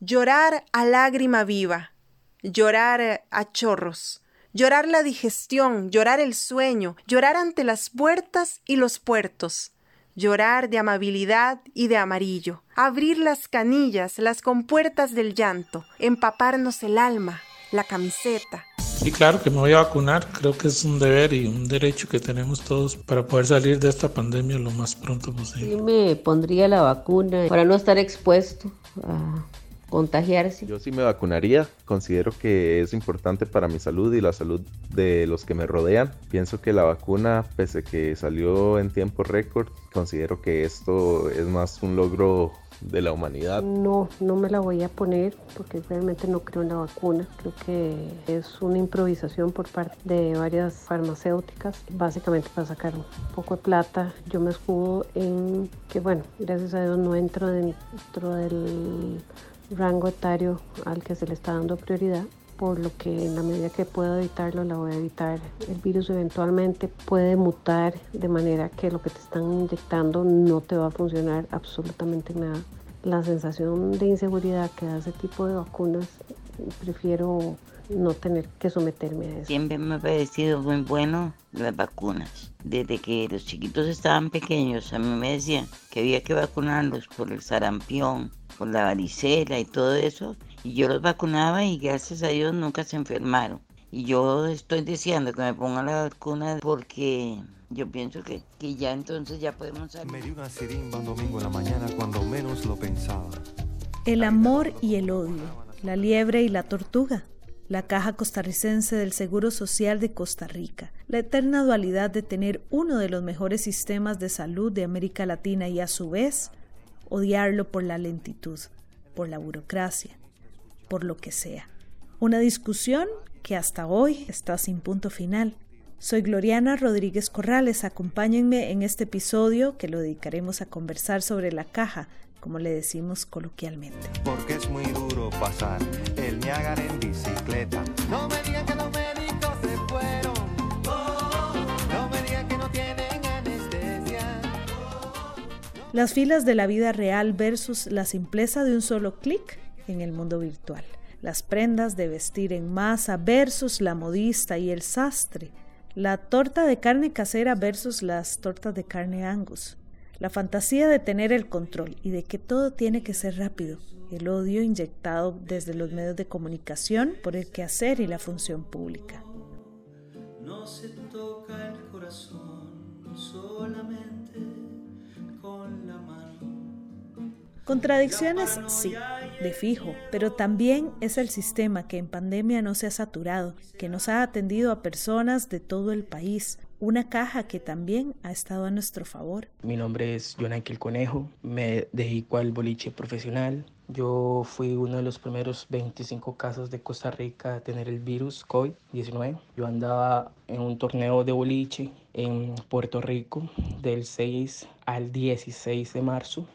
llorar a lágrima viva, llorar a chorros, llorar la digestión, llorar el sueño, llorar ante las puertas y los puertos, llorar de amabilidad y de amarillo, abrir las canillas, las compuertas del llanto, empaparnos el alma, la camiseta. Y claro que me voy a vacunar, creo que es un deber y un derecho que tenemos todos para poder salir de esta pandemia lo más pronto posible. Sí me pondría la vacuna para no estar expuesto a contagiarse. Yo sí me vacunaría, considero que es importante para mi salud y la salud de los que me rodean. Pienso que la vacuna, pese a que salió en tiempo récord, considero que esto es más un logro de la humanidad? No, no me la voy a poner porque realmente no creo en la vacuna. Creo que es una improvisación por parte de varias farmacéuticas, básicamente para sacar un poco de plata. Yo me escudo en que, bueno, gracias a Dios no entro dentro del rango etario al que se le está dando prioridad por lo que en la medida que pueda evitarlo, la voy a evitar. El virus eventualmente puede mutar de manera que lo que te están inyectando no te va a funcionar absolutamente nada. La sensación de inseguridad que da ese tipo de vacunas, prefiero no tener que someterme a eso. Siempre me ha parecido muy bueno las vacunas. Desde que los chiquitos estaban pequeños, a mí me decían que había que vacunarlos por el sarampión, por la varicela y todo eso y yo los vacunaba y gracias a Dios nunca se enfermaron. Y yo estoy deseando que me pongan la vacuna porque yo pienso que, que ya entonces ya podemos salir. Me dio una sirimba un domingo en la mañana cuando menos lo pensaba. El amor y el odio, la liebre y la tortuga, la Caja Costarricense del Seguro Social de Costa Rica, la eterna dualidad de tener uno de los mejores sistemas de salud de América Latina y a su vez odiarlo por la lentitud, por la burocracia, por lo que sea. Una discusión que hasta hoy está sin punto final. Soy Gloriana Rodríguez Corrales. Acompáñenme en este episodio que lo dedicaremos a conversar sobre la caja, como le decimos coloquialmente. Porque es muy duro pasar el Niágara en bicicleta. No me digan que Las filas de la vida real versus la simpleza de un solo clic en el mundo virtual. Las prendas de vestir en masa versus la modista y el sastre. La torta de carne casera versus las tortas de carne angus. La fantasía de tener el control y de que todo tiene que ser rápido. El odio inyectado desde los medios de comunicación por el quehacer y la función pública. No se toca el corazón solamente Contradicciones, sí, de fijo, pero también es el sistema que en pandemia no se ha saturado, que nos ha atendido a personas de todo el país, una caja que también ha estado a nuestro favor. Mi nombre es Jonaki el Conejo, me dedico al boliche profesional. Yo fui uno de los primeros 25 casos de Costa Rica a tener el virus COVID-19. Yo andaba en un torneo de boliche en Puerto Rico del 6 al 16 de marzo,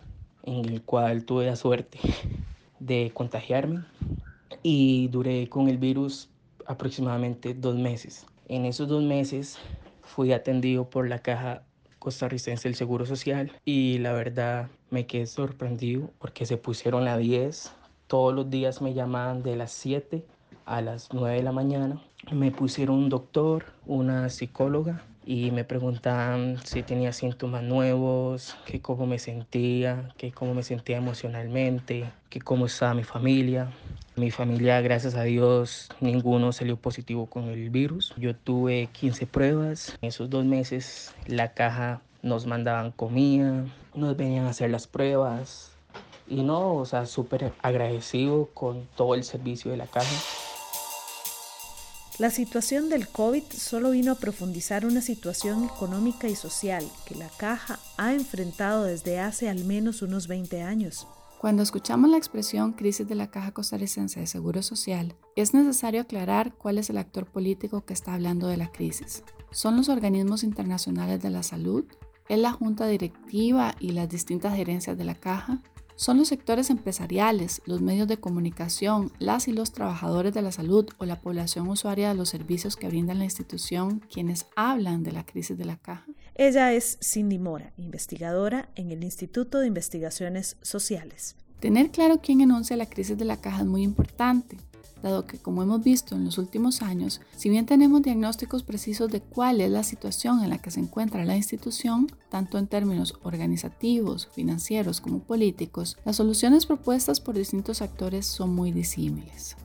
en el cual tuve la suerte de contagiarme y duré con el virus aproximadamente dos meses. En esos dos meses fui atendido por la Caja Costarricense del Seguro Social y la verdad me quedé sorprendido porque se pusieron a 10. Todos los días me llamaban de las 7 a las 9 de la mañana. Me pusieron un doctor, una psicóloga y me preguntaban si tenía síntomas nuevos, que cómo me sentía, que cómo me sentía emocionalmente, que cómo estaba mi familia. Mi familia, gracias a Dios, ninguno salió positivo con el virus. Yo tuve 15 pruebas. En esos dos meses la caja nos mandaban comida, nos venían a hacer las pruebas. Y no, o sea, súper agradecido con todo el servicio de la caja. La situación del COVID solo vino a profundizar una situación económica y social que la caja ha enfrentado desde hace al menos unos 20 años. Cuando escuchamos la expresión crisis de la Caja Costarricense de Seguro Social, es necesario aclarar cuál es el actor político que está hablando de la crisis. ¿Son los organismos internacionales de la salud? ¿Es la junta directiva y las distintas gerencias de la Caja? Son los sectores empresariales, los medios de comunicación, las y los trabajadores de la salud o la población usuaria de los servicios que brinda la institución quienes hablan de la crisis de la caja. Ella es Cindy Mora, investigadora en el Instituto de Investigaciones Sociales. Tener claro quién enuncia la crisis de la caja es muy importante, dado que, como hemos visto en los últimos años, si bien tenemos diagnósticos precisos de cuál es la situación en la que se encuentra la institución, tanto en términos organizativos, financieros como políticos, las soluciones propuestas por distintos actores son muy disímiles.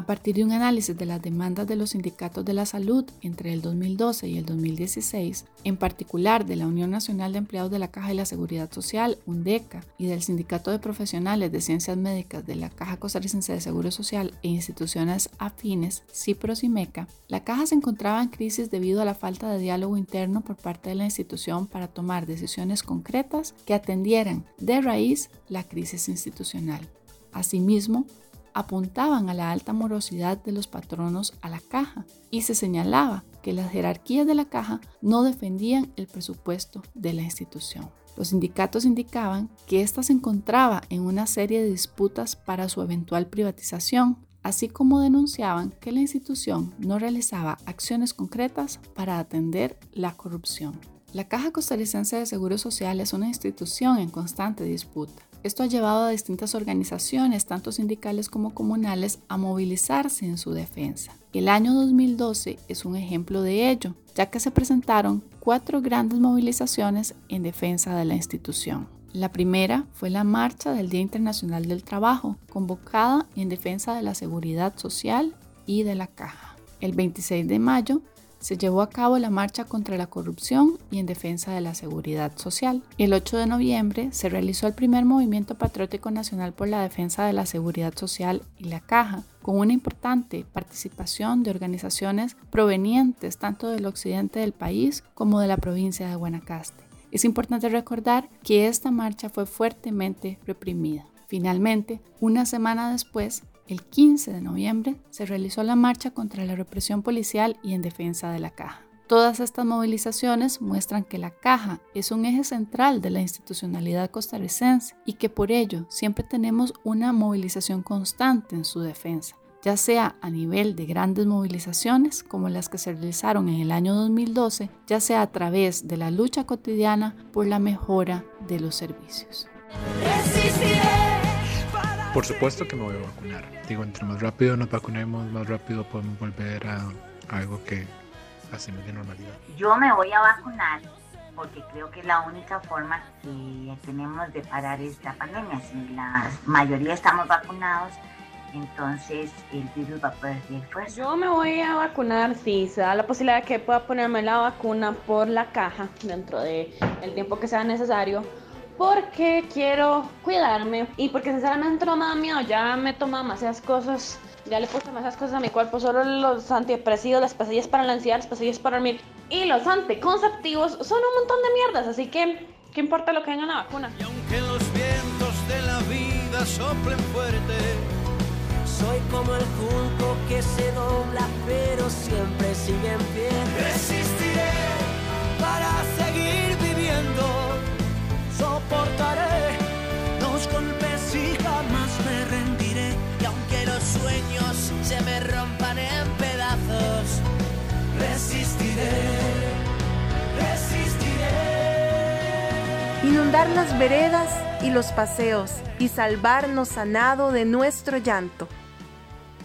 A partir de un análisis de las demandas de los sindicatos de la salud entre el 2012 y el 2016, en particular de la Unión Nacional de Empleados de la Caja de la Seguridad Social, UNDECA, y del Sindicato de Profesionales de Ciencias Médicas de la Caja Costarricense de Seguro Social e instituciones afines, CIPROS y MECA, la caja se encontraba en crisis debido a la falta de diálogo interno por parte de la institución para tomar decisiones concretas que atendieran de raíz la crisis institucional. Asimismo, apuntaban a la alta morosidad de los patronos a la caja y se señalaba que las jerarquías de la caja no defendían el presupuesto de la institución. Los sindicatos indicaban que ésta se encontraba en una serie de disputas para su eventual privatización, así como denunciaban que la institución no realizaba acciones concretas para atender la corrupción. La Caja Costarricense de Seguro Social es una institución en constante disputa esto ha llevado a distintas organizaciones, tanto sindicales como comunales, a movilizarse en su defensa. El año 2012 es un ejemplo de ello, ya que se presentaron cuatro grandes movilizaciones en defensa de la institución. La primera fue la Marcha del Día Internacional del Trabajo, convocada en defensa de la seguridad social y de la caja. El 26 de mayo se llevó a cabo la marcha contra la corrupción y en defensa de la seguridad social. El 8 de noviembre se realizó el primer movimiento patriótico nacional por la defensa de la seguridad social y la caja, con una importante participación de organizaciones provenientes tanto del occidente del país como de la provincia de Guanacaste. Es importante recordar que esta marcha fue fuertemente reprimida. Finalmente, una semana después, el 15 de noviembre se realizó la marcha contra la represión policial y en defensa de la caja. Todas estas movilizaciones muestran que la caja es un eje central de la institucionalidad costarricense y que por ello siempre tenemos una movilización constante en su defensa, ya sea a nivel de grandes movilizaciones como las que se realizaron en el año 2012, ya sea a través de la lucha cotidiana por la mejora de los servicios. Por supuesto que me voy a vacunar. Digo, entre más rápido nos vacunemos, más rápido podemos volver a, algo que hace de normalidad. Yo me voy a vacunar porque creo que es la única forma que tenemos de parar esta pandemia. Si la mayoría estamos vacunados, entonces el virus va a perder fuerza. Yo me voy a vacunar si se da la posibilidad de que pueda ponerme la vacuna por la caja dentro del el tiempo que sea necesario porque quiero cuidarme y porque sinceramente no me da miedo, ya me tomo demasiadas cosas, ya le puse demasiadas cosas a mi cuerpo, solo los antidepresivos, las pastillas para la ansiedad, las pastillas para dormir y los anticonceptivos son un montón de mierdas, así que ¿qué importa lo que venga en la vacuna? Y aunque los vientos de la vida soplen fuerte, soy como el junco que se dobla pero siempre sigue en pie. Resistiré para seguir golpes y jamás me rendiré. Y aunque los sueños se me en pedazos, resistiré, resistiré. Inundar las veredas y los paseos y salvarnos sanado de nuestro llanto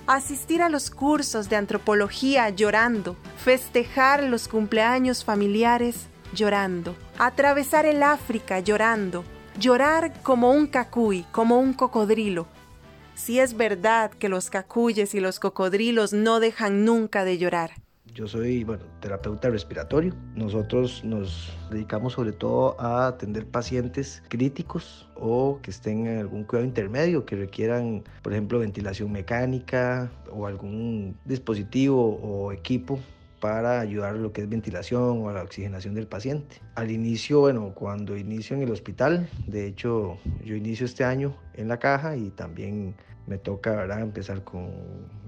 asistir a los cursos de antropología llorando, festejar los cumpleaños familiares llorando, atravesar el África llorando, llorar como un cacuy, como un cocodrilo. Si es verdad que los cacuyes y los cocodrilos no dejan nunca de llorar. Yo soy, bueno, terapeuta respiratorio. Nosotros nos dedicamos sobre todo a atender pacientes críticos o que estén en algún cuidado intermedio, que requieran, por ejemplo, ventilación mecánica o algún dispositivo o equipo para ayudar a lo que es ventilación o a la oxigenación del paciente. Al inicio, bueno, cuando inicio en el hospital, de hecho yo inicio este año en la caja y también me toca ¿verdad? empezar con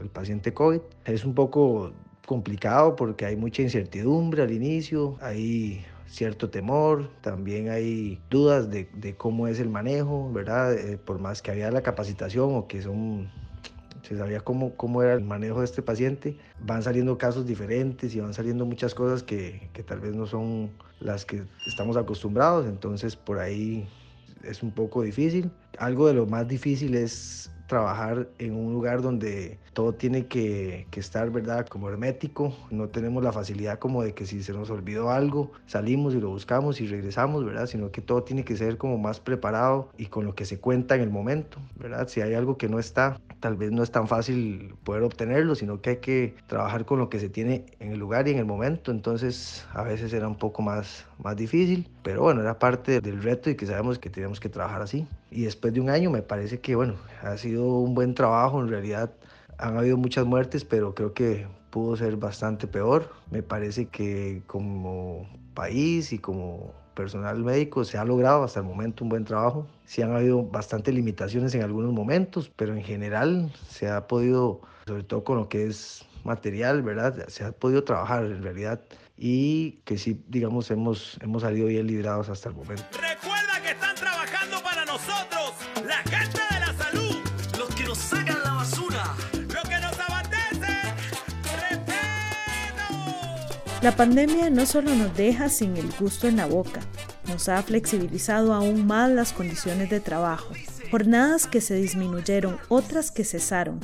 el paciente COVID. Es un poco complicado porque hay mucha incertidumbre al inicio, hay cierto temor, también hay dudas de, de cómo es el manejo, ¿verdad? Eh, por más que había la capacitación o que son se sabía cómo, cómo era el manejo de este paciente. Van saliendo casos diferentes y van saliendo muchas cosas que, que tal vez no son las que estamos acostumbrados, entonces por ahí es un poco difícil. Algo de lo más difícil es trabajar en un lugar donde todo tiene que, estar, ¿verdad? Como hermético. No tenemos la facilidad como de que si se nos olvidó algo, salimos y lo buscamos y regresamos, ¿verdad? Sino que todo tiene que ser como más preparado y con lo que se cuenta en el momento, ¿verdad? Si hay algo que no está, tal vez no es tan fácil poder obtenerlo, sino que hay que trabajar con lo que se tiene en el lugar y en el momento. Entonces, a veces era un poco más, más difícil, pero bueno, era parte del reto y que sabemos que teníamos que trabajar así. Y después de un año me parece que, bueno, ha sido un buen trabajo. En realidad han habido muchas muertes, pero creo que pudo ser bastante peor. Me parece que como país y como personal médico se ha logrado hasta el momento un buen trabajo. Sí han habido bastantes limitaciones en algunos momentos, pero en general se ha podido, sobre todo con lo que es material, ¿verdad? Se ha podido trabajar en realidad y que sí, digamos, hemos, hemos salido bien librados hasta el momento. Recuerda que están trabajando para nosotros, la gente de la salud, los que nos sacan la basura, los que nos abastecen. La pandemia no solo nos deja sin el gusto en la boca, nos ha flexibilizado aún más las condiciones de trabajo, jornadas que se disminuyeron, otras que cesaron,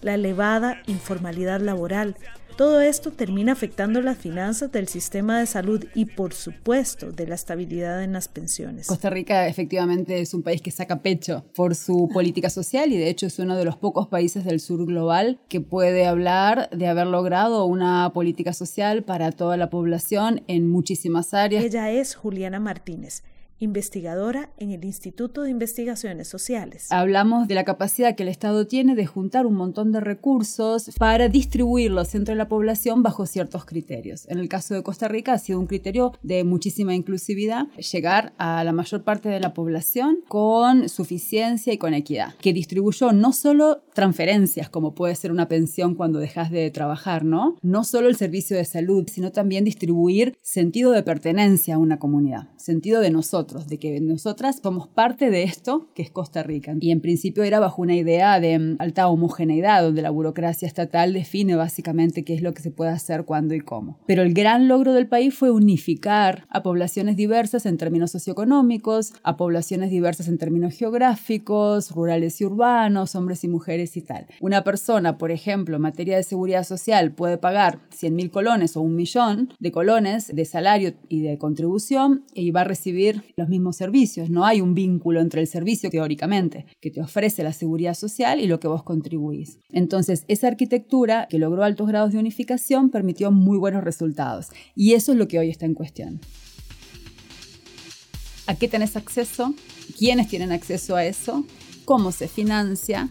la elevada informalidad laboral, todo esto termina afectando las finanzas del sistema de salud y, por supuesto, de la estabilidad en las pensiones. Costa Rica efectivamente es un país que saca pecho por su política social y de hecho es uno de los pocos países del sur global que puede hablar de haber logrado una política social para toda la población en muchísimas áreas. Ella es Juliana Martínez investigadora en el Instituto de Investigaciones Sociales. Hablamos de la capacidad que el Estado tiene de juntar un montón de recursos para distribuirlos entre la población bajo ciertos criterios. En el caso de Costa Rica ha sido un criterio de muchísima inclusividad, llegar a la mayor parte de la población con suficiencia y con equidad, que distribuyó no solo transferencias, como puede ser una pensión cuando dejas de trabajar, ¿no? No solo el servicio de salud, sino también distribuir sentido de pertenencia a una comunidad, sentido de nosotros de que nosotras somos parte de esto que es Costa Rica. Y en principio era bajo una idea de mm, alta homogeneidad, donde la burocracia estatal define básicamente qué es lo que se puede hacer, cuándo y cómo. Pero el gran logro del país fue unificar a poblaciones diversas en términos socioeconómicos, a poblaciones diversas en términos geográficos, rurales y urbanos, hombres y mujeres y tal. Una persona, por ejemplo, en materia de seguridad social, puede pagar 100 mil colones o un millón de colones de salario y de contribución y va a recibir los mismos servicios. No hay un vínculo entre el servicio, teóricamente, que te ofrece la seguridad social y lo que vos contribuís. Entonces, esa arquitectura que logró altos grados de unificación permitió muy buenos resultados. Y eso es lo que hoy está en cuestión. ¿A qué tenés acceso? ¿Quiénes tienen acceso a eso? ¿Cómo se financia?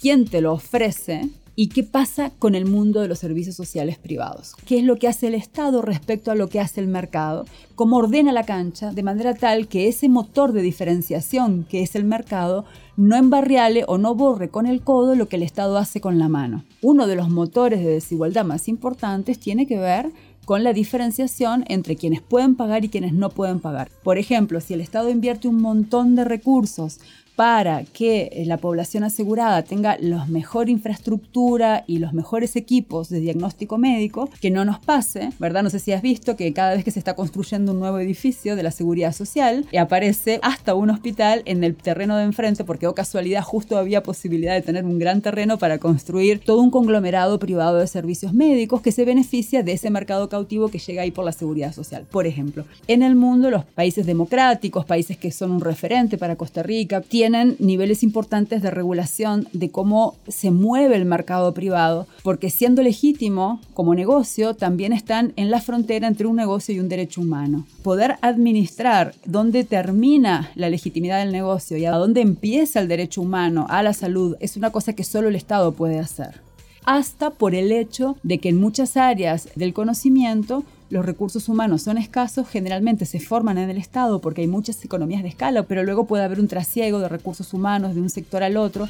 ¿Quién te lo ofrece? ¿Y qué pasa con el mundo de los servicios sociales privados? ¿Qué es lo que hace el Estado respecto a lo que hace el mercado? ¿Cómo ordena la cancha de manera tal que ese motor de diferenciación que es el mercado no embarriale o no borre con el codo lo que el Estado hace con la mano? Uno de los motores de desigualdad más importantes tiene que ver con la diferenciación entre quienes pueden pagar y quienes no pueden pagar. Por ejemplo, si el Estado invierte un montón de recursos para que eh, la población asegurada tenga la mejor infraestructura y los mejores equipos de diagnóstico médico, que no nos pase, ¿verdad? No sé si has visto que cada vez que se está construyendo un nuevo edificio de la seguridad social, aparece hasta un hospital en el terreno de enfrente, porque o oh casualidad justo había posibilidad de tener un gran terreno para construir todo un conglomerado privado de servicios médicos que se beneficia de ese mercado cautivo que llega ahí por la seguridad social. Por ejemplo, en el mundo los países democráticos, países que son un referente para Costa Rica, tienen tienen niveles importantes de regulación de cómo se mueve el mercado privado, porque siendo legítimo como negocio, también están en la frontera entre un negocio y un derecho humano. Poder administrar dónde termina la legitimidad del negocio y a dónde empieza el derecho humano a la salud es una cosa que solo el Estado puede hacer hasta por el hecho de que en muchas áreas del conocimiento los recursos humanos son escasos, generalmente se forman en el Estado porque hay muchas economías de escala, pero luego puede haber un trasiego de recursos humanos de un sector al otro.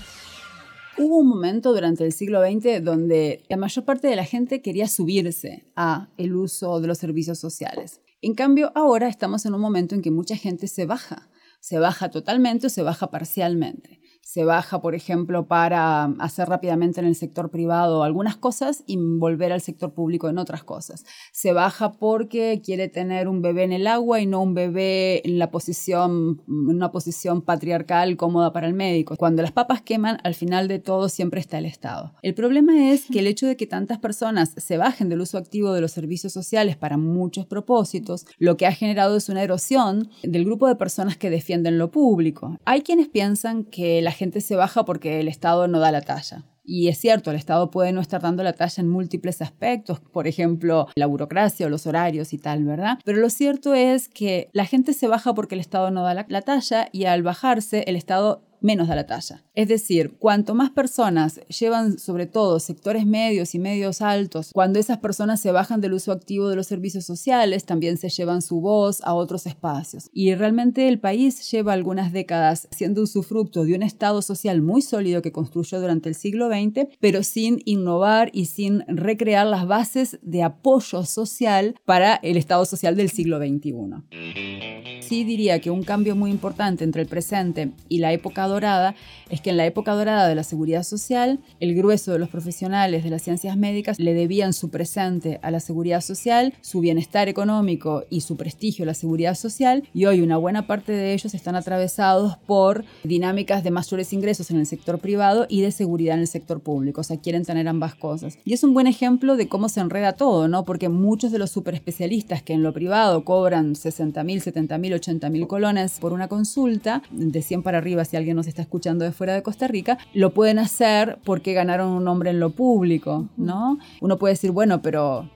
Hubo un momento durante el siglo XX donde la mayor parte de la gente quería subirse a el uso de los servicios sociales. En cambio, ahora estamos en un momento en que mucha gente se baja, se baja totalmente o se baja parcialmente se baja, por ejemplo, para hacer rápidamente en el sector privado algunas cosas y volver al sector público en otras cosas. Se baja porque quiere tener un bebé en el agua y no un bebé en la posición, una posición patriarcal cómoda para el médico. Cuando las papas queman, al final de todo siempre está el Estado. El problema es que el hecho de que tantas personas se bajen del uso activo de los servicios sociales para muchos propósitos, lo que ha generado es una erosión del grupo de personas que defienden lo público. Hay quienes piensan que la gente se baja porque el Estado no da la talla. Y es cierto, el Estado puede no estar dando la talla en múltiples aspectos, por ejemplo, la burocracia o los horarios y tal, ¿verdad? Pero lo cierto es que la gente se baja porque el Estado no da la, la talla y al bajarse el Estado menos da la talla. Es decir, cuanto más personas llevan sobre todo sectores medios y medios altos, cuando esas personas se bajan del uso activo de los servicios sociales, también se llevan su voz a otros espacios. Y realmente el país lleva algunas décadas siendo un sufructo de un Estado social muy sólido que construyó durante el siglo XX, pero sin innovar y sin recrear las bases de apoyo social para el Estado social del siglo XXI. Sí diría que un cambio muy importante entre el presente y la época dorada es que en la época dorada de la seguridad social, el grueso de los profesionales de las ciencias médicas le debían su presente a la seguridad social, su bienestar económico y su prestigio a la seguridad social, y hoy una buena parte de ellos están atravesados por dinámicas de mayores ingresos en el sector privado y de seguridad en el sector público, o sea, quieren tener ambas cosas. Y es un buen ejemplo de cómo se enreda todo, ¿no? Porque muchos de los superespecialistas que en lo privado cobran 60 mil, 70 mil, 80 mil colones por una consulta, de 100 para arriba si alguien nos está escuchando de fuera de Costa Rica, lo pueden hacer porque ganaron un nombre en lo público, ¿no? Uno puede decir, bueno, pero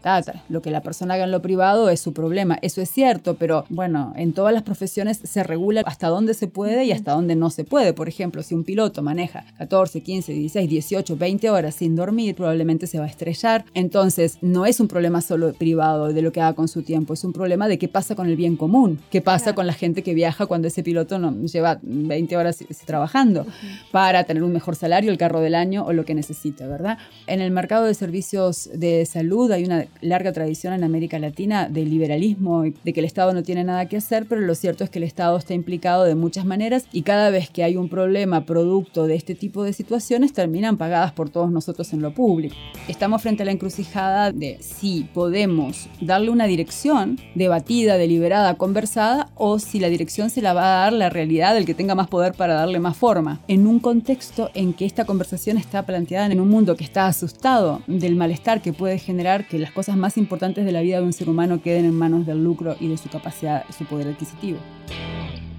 lo que la persona haga en lo privado es su problema. Eso es cierto, pero bueno, en todas las profesiones se regula hasta dónde se puede y hasta dónde no se puede. Por ejemplo, si un piloto maneja 14, 15, 16, 18, 20 horas sin dormir, probablemente se va a estrellar. Entonces, no es un problema solo privado de lo que haga con su tiempo, es un problema de qué pasa con el bien común, qué pasa con la gente que viaja cuando ese piloto no, lleva 20 horas trabajando para tener un mejor salario, el carro del año o lo que necesite, ¿verdad? En el mercado de servicios de salud hay una larga tradición en América Latina de liberalismo, de que el Estado no tiene nada que hacer, pero lo cierto es que el Estado está implicado de muchas maneras y cada vez que hay un problema producto de este tipo de situaciones terminan pagadas por todos nosotros en lo público. Estamos frente a la encrucijada de si podemos darle una dirección debatida, deliberada, conversada o si la dirección se la va a dar la realidad del que tenga más poder para darle más forma, en un contexto en que esta conversación está planteada en un mundo que está asustado del malestar que puede generar que las cosas más importantes de la vida de un ser humano queden en manos del lucro y de su capacidad, su poder adquisitivo.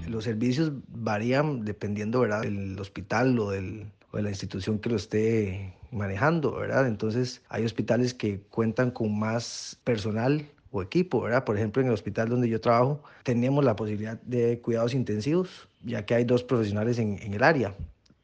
Los servicios varían dependiendo ¿verdad? del hospital o, del, o de la institución que lo esté manejando, ¿verdad? Entonces hay hospitales que cuentan con más personal o equipo, ¿verdad? Por ejemplo, en el hospital donde yo trabajo, teníamos la posibilidad de cuidados intensivos, ya que hay dos profesionales en el área,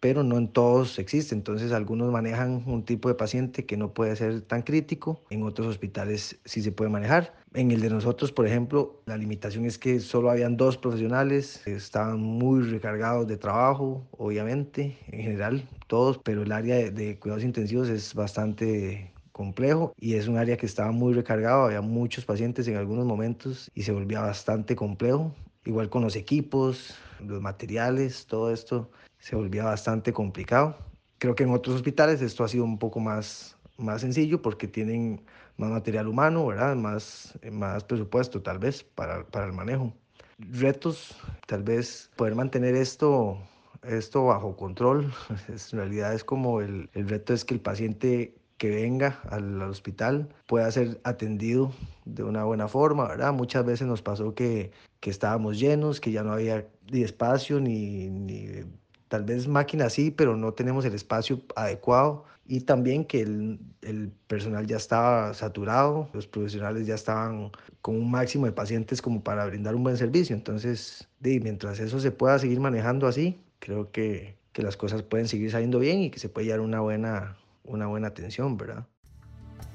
pero no en todos existe. Entonces, algunos manejan un tipo de paciente que no puede ser tan crítico, en otros hospitales sí se puede manejar. En el de nosotros, por ejemplo, la limitación es que solo habían dos profesionales, estaban muy recargados de trabajo, obviamente, en general, todos, pero el área de, de cuidados intensivos es bastante complejo y es un área que estaba muy recargado, había muchos pacientes en algunos momentos y se volvía bastante complejo. Igual con los equipos, los materiales, todo esto se volvía bastante complicado. Creo que en otros hospitales esto ha sido un poco más, más sencillo porque tienen más material humano, ¿verdad? Más, más presupuesto tal vez para, para el manejo. Retos, tal vez poder mantener esto, esto bajo control. en realidad es como el, el reto es que el paciente que venga al, hospital pueda ser atendido de una buena forma, ¿verdad? Muchas veces nos pasó que, que estábamos llenos, que ya no había ni espacio, ni, ni tal vez máquina sí, pero no tenemos el espacio adecuado y también que el, el, personal ya estaba saturado, los profesionales ya estaban con un máximo de pacientes como para brindar un buen servicio. Entonces, mientras eso se pueda seguir manejando así, creo que, que las cosas pueden seguir saliendo bien y que se puede llevar una buena, una buena atención, ¿verdad?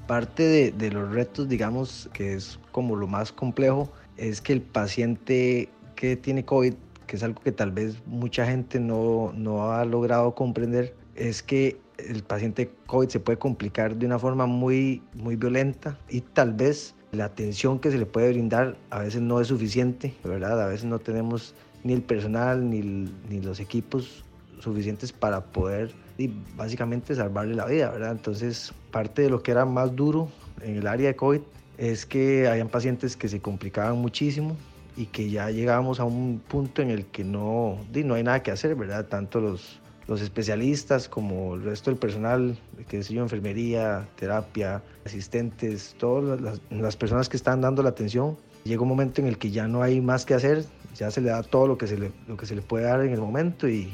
Parte de, de, los retos, digamos, que es como lo más complejo, es que el paciente que tiene COVID, que es algo que tal vez mucha gente no, no ha logrado comprender, es que el paciente COVID se puede complicar de una forma muy, muy violenta y tal vez la atención que se le puede brindar a veces no es suficiente, ¿verdad? A veces no tenemos ni el personal ni, ni los equipos suficientes para poder y básicamente salvarle la vida, ¿verdad? Entonces, parte de lo que era más duro en el área de COVID es que habían pacientes que se complicaban muchísimo y que ya llegábamos a un punto en el que no, no hay nada que hacer, ¿verdad? Tanto los, los especialistas como el resto del personal, que es yo, enfermería, terapia, asistentes, todas las, las, personas que están dando la atención, llega un momento en el que ya no hay más que hacer, ya se le da todo lo que se le, lo que se le puede dar en el momento y,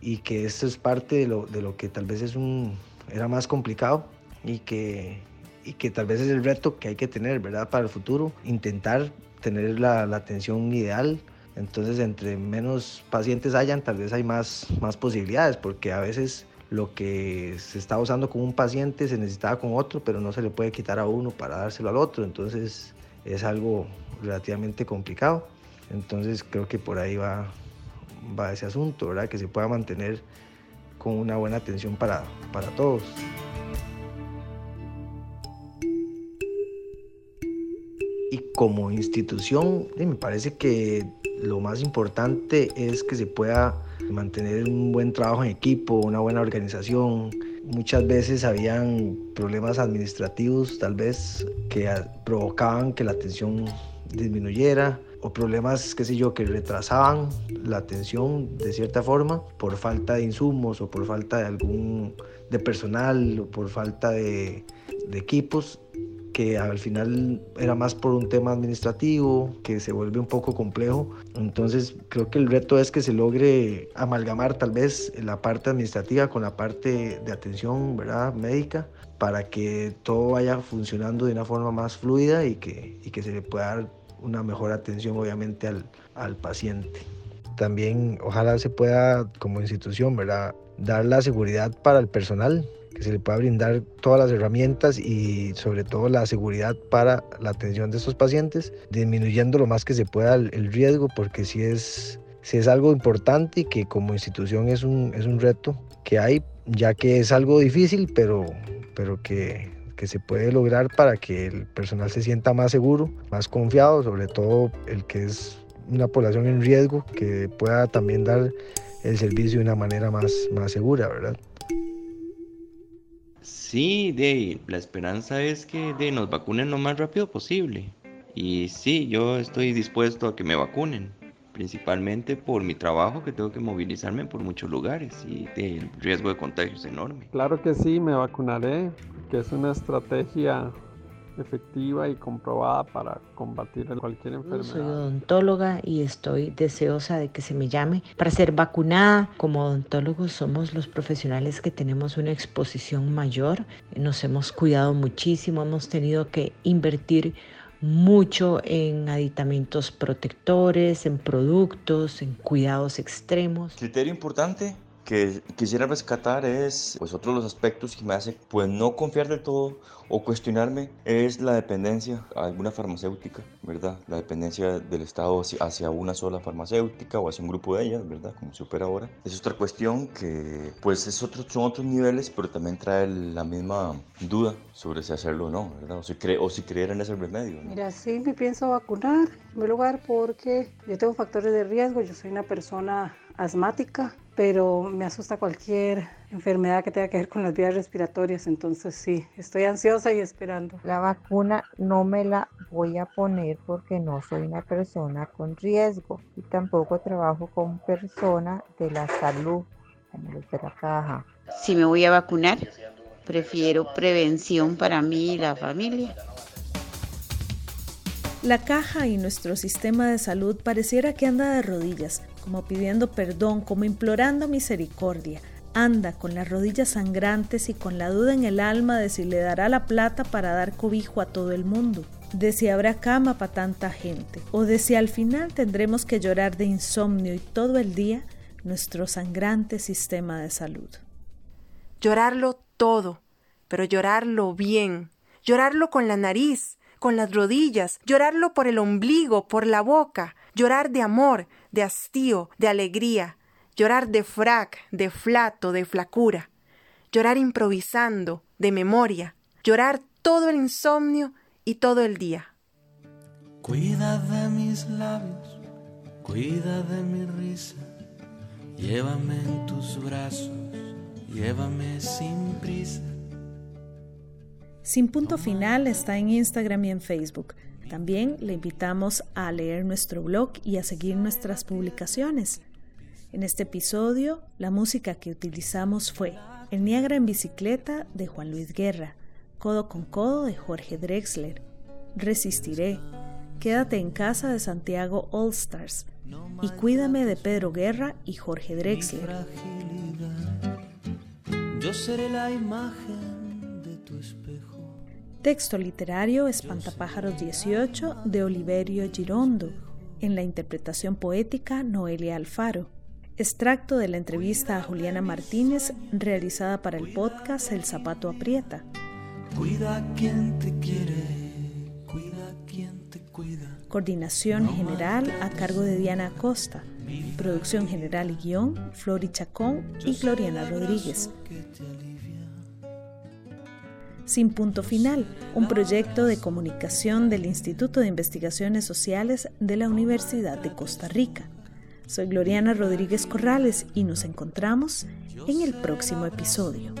y que esto es parte de lo, de lo que tal vez es un, era más complicado y que, y que tal vez es el reto que hay que tener, ¿verdad? Para el futuro, intentar tener la, atención ideal. Entonces, entre menos pacientes hayan, tal vez hay más, más posibilidades, porque a veces lo que se está usando con un paciente se necesitaba con otro, pero no se le puede quitar a uno para dárselo al otro. Entonces, es algo relativamente complicado. Entonces, creo que por ahí va, va ese asunto, ¿verdad? Que se pueda mantener con una buena atención para, para todos. Y como institución, me parece que lo más importante es que se pueda mantener un buen trabajo en equipo, una buena organización. Muchas veces habían problemas administrativos, tal vez, que provocaban que la atención disminuyera o problemas, qué sé yo, que retrasaban la atención de cierta forma por falta de insumos o por falta de algún de personal o por falta de, de equipos que al final era más por un tema administrativo, que se vuelve un poco complejo. Entonces creo que el reto es que se logre amalgamar tal vez la parte administrativa con la parte de atención ¿verdad? médica para que todo vaya funcionando de una forma más fluida y que, y que se le pueda dar una mejor atención obviamente al, al paciente. También ojalá se pueda como institución ¿verdad? dar la seguridad para el personal que se le pueda brindar todas las herramientas y sobre todo la seguridad para la atención de estos pacientes, disminuyendo lo más que se pueda el, riesgo, porque si es, si es algo importante y que como institución es un, es un reto que hay, ya que es algo difícil, pero, pero que, que se puede lograr para que el personal se sienta más seguro, más confiado, sobre todo el que es una población en riesgo, que pueda también dar el servicio de una manera más, más segura, ¿verdad? Sí, de, la esperanza es que de, nos vacunen lo más rápido posible. Y sí, yo estoy dispuesto a que me vacunen, principalmente por mi trabajo que tengo que movilizarme por muchos lugares y el riesgo de contagio es enorme. Claro que sí, me vacunaré, que es una estrategia efectiva y comprobada para combatir cualquier enfermedad. Soy odontóloga y estoy deseosa de que se me llame para ser vacunada. Como odontólogos somos los profesionales que tenemos una exposición mayor. Nos hemos cuidado muchísimo, hemos tenido que invertir mucho en aditamentos protectores, en productos, en cuidados extremos. Criterio importante que quisiera rescatar es, pues otro de los aspectos que me hace pues no confiar del todo o cuestionarme es la dependencia a alguna farmacéutica, ¿verdad? La dependencia del Estado hacia, una sola farmacéutica o hacia un grupo de ellas, ¿verdad? Como se opera ahora. Es otra cuestión que pues es otro, son otros niveles, pero también trae la misma duda sobre si hacerlo o no, ¿verdad? O si, o si creer en ese remedio. Mira, sí me pienso vacunar, en primer lugar porque yo tengo factores de riesgo, yo soy una persona asmática, pero me asusta cualquier enfermedad que tenga que ver con las vías respiratorias, entonces sí, estoy ansiosa y esperando. La vacuna no me la voy a poner porque no soy una persona con riesgo y tampoco trabajo con personas de la salud, como los de la caja. Si me voy a vacunar, prefiero prevención para mí y la familia. La caja y nuestro sistema de salud pareciera que anda de rodillas, como pidiendo perdón, como implorando misericordia. Anda con las rodillas sangrantes y con la duda en el alma de si le dará la plata para dar cobijo a todo el mundo, de si habrá cama para tanta gente, o de si al final tendremos que llorar de insomnio y todo el día nuestro sangrante sistema de salud. Llorarlo todo, pero llorarlo bien, llorarlo con la nariz, con las rodillas, llorarlo por el ombligo, por la boca, llorar de amor, de hastío, de alegría, llorar de frac, de flato, de flacura, llorar improvisando, de memoria, llorar todo el insomnio y todo el día. Cuida de mis labios, cuida de mi risa Llévame en tus brazos, llévame sin prisa. Sin punto final está en Instagram y en Facebook. También le invitamos a leer nuestro blog y a seguir nuestras publicaciones. En este episodio, la música que utilizamos fue El Niagara en bicicleta de Juan Luis Guerra, Codo con Codo de Jorge Drexler, Resistiré, Quédate en casa de Santiago All Stars y Cuídame de Pedro Guerra y Jorge Drexler. Yo seré la imagen. Texto literario Espantapájaros 18 de Oliverio Girondo. En la interpretación poética Noelia Alfaro. Extracto de la entrevista a Juliana Martínez realizada para el podcast El Zapato Aprieta. Cuida quien te quiere. Coordinación general a cargo de Diana Acosta. Producción general y guion, Flori Chacón y Gloriana Rodríguez. Sin punto final, un proyecto de comunicación del Instituto de Investigaciones Sociales de la Universidad de Costa Rica. Soy Gloriana Rodríguez Corrales y nos encontramos en el próximo episodio.